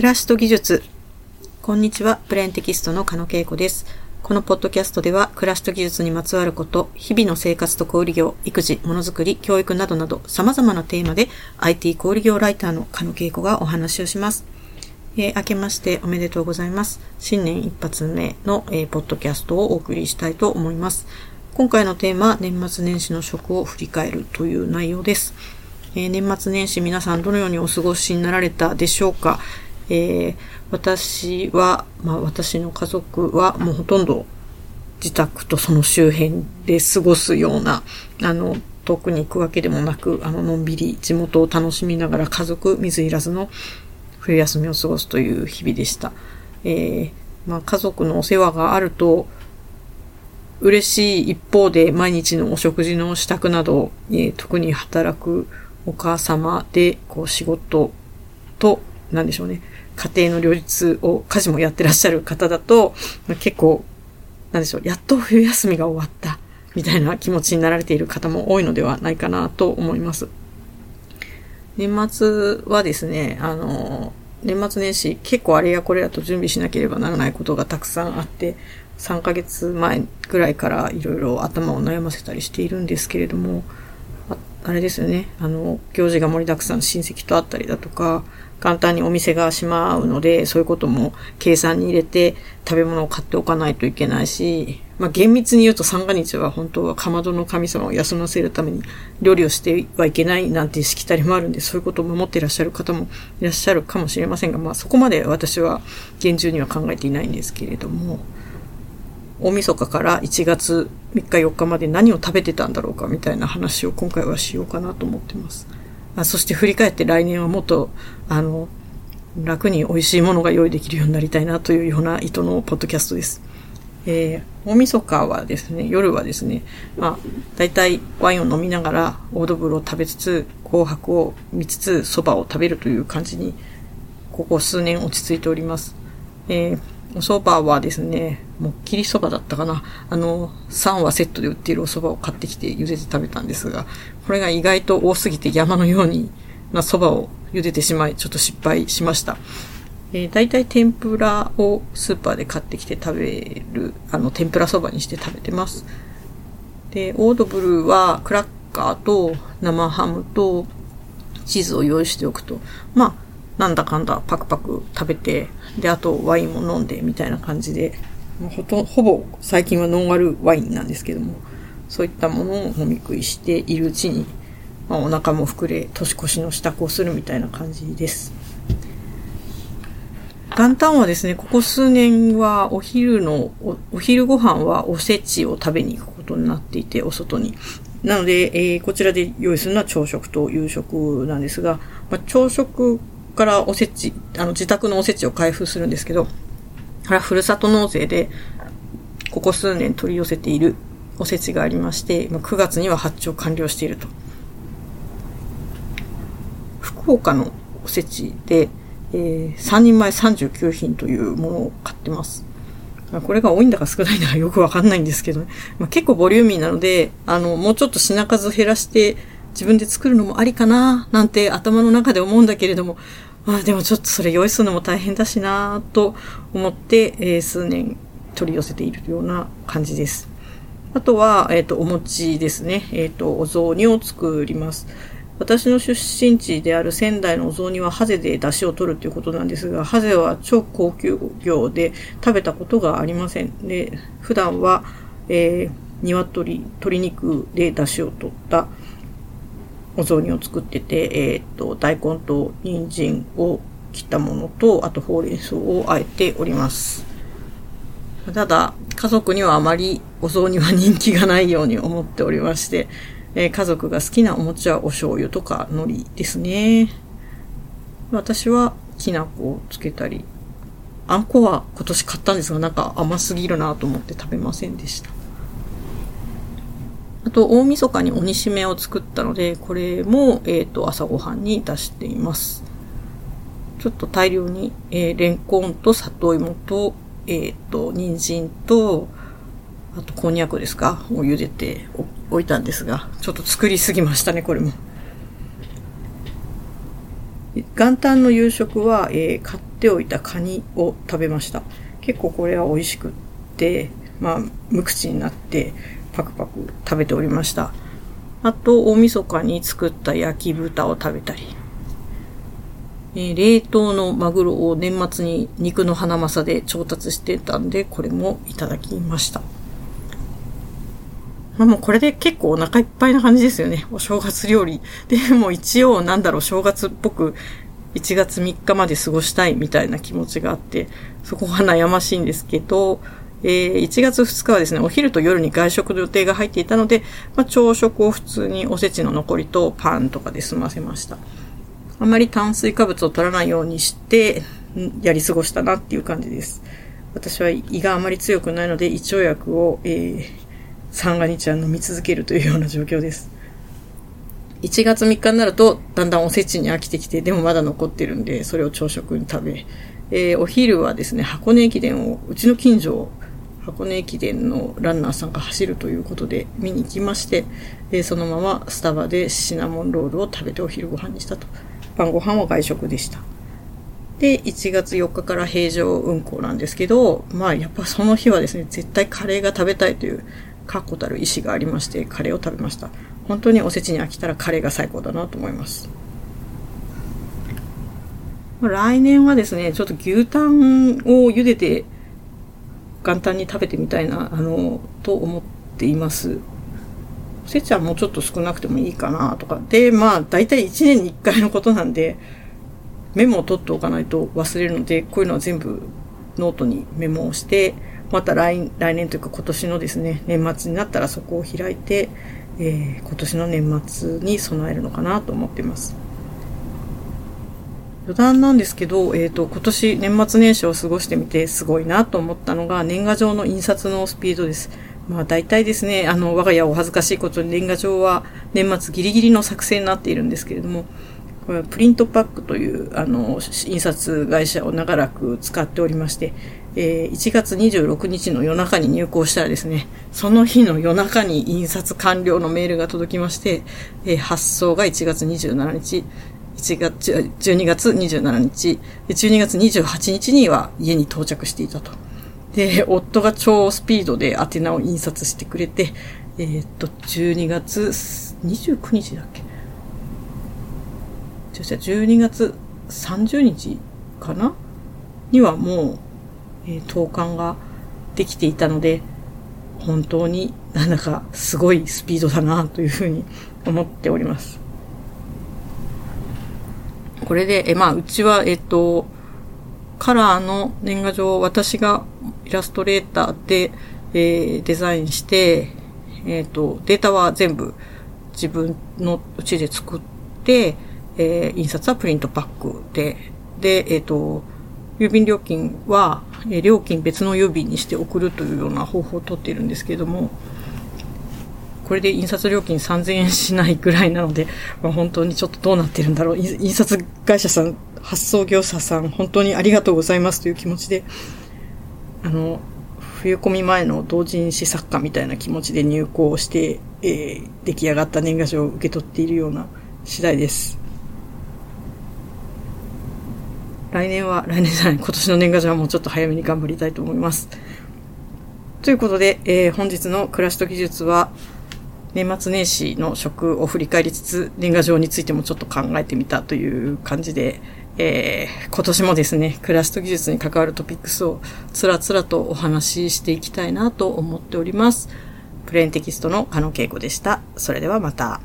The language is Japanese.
暮らしと技術。こんにちは、プレーンテキストの加野恵子です。このポッドキャストでは、暮らしと技術にまつわること、日々の生活と小売業、育児、ものづくり、教育などなど、様々なテーマで、IT 小売業ライターの加野恵子がお話をします。えー、明けましておめでとうございます。新年一発目の、えー、ポッドキャストをお送りしたいと思います。今回のテーマ、年末年始の食を振り返るという内容です。えー、年末年始皆さんどのようにお過ごしになられたでしょうか、えー、私は、まあ私の家族はもうほとんど自宅とその周辺で過ごすような、あの、遠くに行くわけでもなく、あの、のんびり地元を楽しみながら家族水入らずの冬休みを過ごすという日々でした。えー、まあ家族のお世話があると、嬉しい一方で毎日のお食事の支度など、えー、特に働くお母様で、こう仕事と、なんでしょうね、家庭の両立を、家事もやってらっしゃる方だと、結構、なんでしょう、やっと冬休みが終わった、みたいな気持ちになられている方も多いのではないかなと思います。年末はですね、あの、年末年始結構あれやこれやと準備しなければならないことがたくさんあって、3ヶ月前ぐらいからいろいろ頭を悩ませたりしているんですけれども、あれですよね。あの、行事が盛りだくさん親戚と会ったりだとか、簡単にお店が閉まうので、そういうことも計算に入れて食べ物を買っておかないといけないし、まあ厳密に言うと三が日は本当はかまどの神様を休ませるために料理をしてはいけないなんてしきたりもあるんで、そういうことを守っていらっしゃる方もいらっしゃるかもしれませんが、まあそこまで私は厳重には考えていないんですけれども、大晦日から1月3日4日まで何を食べてたんだろうかみたいな話を今回はしようかなと思ってます。あそして振り返って来年はもっと、あの、楽に美味しいものが用意できるようになりたいなというような意図のポッドキャストです。えー、大晦日はですね、夜はですね、まあ、大体ワインを飲みながら、オードブルを食べつつ、紅白を見つつ、蕎麦を食べるという感じに、ここ数年落ち着いております。えー、お蕎麦はですね、もっきり蕎麦だったかな。あの、3話セットで売っているお蕎麦を買ってきて茹でて食べたんですが、これが意外と多すぎて山のようにな蕎麦を茹でてしまい、ちょっと失敗しました。えー、大体天ぷらをスーパーで買ってきて食べる、あの、天ぷら蕎麦にして食べてます。で、オードブルーはクラッカーと生ハムとチーズを用意しておくと、まあ、なんだかんだパクパク食べて、で、あとワインも飲んでみたいな感じで、もうほとほぼ最近はノンアルワインなんですけども、そういったものを飲み食いしているうちに、まあ、お腹も膨れ、年越しの支度をするみたいな感じです。元旦はですね、ここ数年はお昼のお、お昼ご飯はおせちを食べに行くことになっていて、お外に。なので、えー、こちらで用意するのは朝食と夕食なんですが、まあ、朝食からおせち、あの、自宅のおせちを開封するんですけど、これはふるさと納税で、ここ数年取り寄せているおせちがありまして、9月には発注完了していると。福岡のおせちで、えー、3人前39品というものを買ってます。これが多いんだか少ないんだかよくわかんないんですけど、まあ、結構ボリューミーなので、あの、もうちょっと品数減らして自分で作るのもありかな、なんて頭の中で思うんだけれども、あでもちょっとそれ用意するのも大変だしなと思って、えー、数年取り寄せているような感じです。あとは、えっ、ー、と、お餅ですね。えっ、ー、と、お雑煮を作ります。私の出身地である仙台のお雑煮はハゼで出汁を取るということなんですが、ハゼは超高級魚で食べたことがありません。で、普段は、えー、鶏、鶏肉で出汁を取ったお雑煮を作ってて、えっ、ー、と、大根と人参を切ったものと、あとほうれん草をあえております。ただ、家族にはあまりお雑煮は人気がないように思っておりまして、えー、家族が好きなお餅はお醤油とか海苔ですね。私はきな粉をつけたり、あんこは今年買ったんですがなんか甘すぎるなと思って食べませんでした。あと、大晦日に鬼しめを作ったので、これも、えっ、ー、と、朝ごはんに出しています。ちょっと大量に、えー、レンコンと里芋と、えっ、ー、と、人参と、あと、こんにゃくですか？を茹でておいたんですが、ちょっと作りすぎましたね、これも。元旦の夕食は、えー、買っておいたカニを食べました。結構これは美味しくって、まあ、無口になってパクパク食べておりました。あと、大晦日に作った焼き豚を食べたり、えー、冷凍のマグロを年末に肉の花正で調達してたんで、これもいただきました。まあもうこれで結構お腹いっぱいな感じですよね。お正月料理。でも一応なんだろう、正月っぽく1月3日まで過ごしたいみたいな気持ちがあって、そこは悩ましいんですけど、えー、1月2日はですね、お昼と夜に外食の予定が入っていたので、まあ、朝食を普通におせちの残りとパンとかで済ませました。あまり炭水化物を取らないようにして、やり過ごしたなっていう感じです。私は胃があまり強くないので、胃腸薬を、えー、三が日は飲み続けるというような状況です。1月3日になると、だんだんおせちに飽きてきて、でもまだ残ってるんで、それを朝食に食べ、えー、お昼はですね、箱根駅伝を、うちの近所、箱根駅伝のランナーさんが走るということで見に行きまして、え、そのままスタバでシナモンロールを食べてお昼ご飯にしたと。晩ご飯は外食でした。で、1月4日から平常運行なんですけど、まあやっぱその日はですね、絶対カレーが食べたいという確固たる意志がありまして、カレーを食べました。本当におせちに飽きたらカレーが最高だなと思います。来年はですね、ちょっと牛タンを茹でて元旦に食べてみたいな、あの、と思っています。おせちはもうちょっと少なくてもいいかなとか。で、まあ、大体1年に1回のことなんで、メモを取っておかないと忘れるので、こういうのは全部ノートにメモをして、また来来年というか今年のですね、年末になったらそこを開いて、えー、今年の年末に備えるのかなと思っています。余談なんですけど、えっ、ー、と、今年年末年始を過ごしてみてすごいなと思ったのが年賀状の印刷のスピードです。まあ大体ですね、あの、我が家お恥ずかしいことに年賀状は年末ギリギリの作成になっているんですけれども、これはプリントパックという、あの、印刷会社を長らく使っておりまして、えー、1月26日の夜中に入稿したらですね、その日の夜中に印刷完了のメールが届きまして、えー、発送が1月27日、1月、12月27日、12月28日には家に到着していたと。で、夫が超スピードで宛名を印刷してくれて、えー、っと、12月29日だっけ？じゃ12月30日かな？にはもうえー、投函ができていたので、本当になんだかすごいスピードだなというふうに思っております。これで、え、まあ、うちは、えっと、カラーの年賀状を私がイラストレーターで、えー、デザインして、えっ、と、データは全部自分のうちで作って、えー、印刷はプリントパックで、で、えっ、と、郵便料金は、え料金別の郵便にして送るというような方法をとっているんですけれども、これで印刷料金3000円しないぐらいなので、まあ、本当にちょっとどうなってるんだろう。印刷会社さん、発送業者さん、本当にありがとうございますという気持ちで、あの、冬込み前の同人誌作家みたいな気持ちで入稿して、えー、出来上がった年賀状を受け取っているような次第です。来年は、来年じゃない、今年の年賀状はもうちょっと早めに頑張りたいと思います。ということで、えー、本日の暮らしと技術は、年末年始の食を振り返りつつ、年賀状についてもちょっと考えてみたという感じで、えー、今年もですね、暮らしと技術に関わるトピックスをつらつらとお話ししていきたいなと思っております。プレーンテキストの加野恵子でした。それではまた。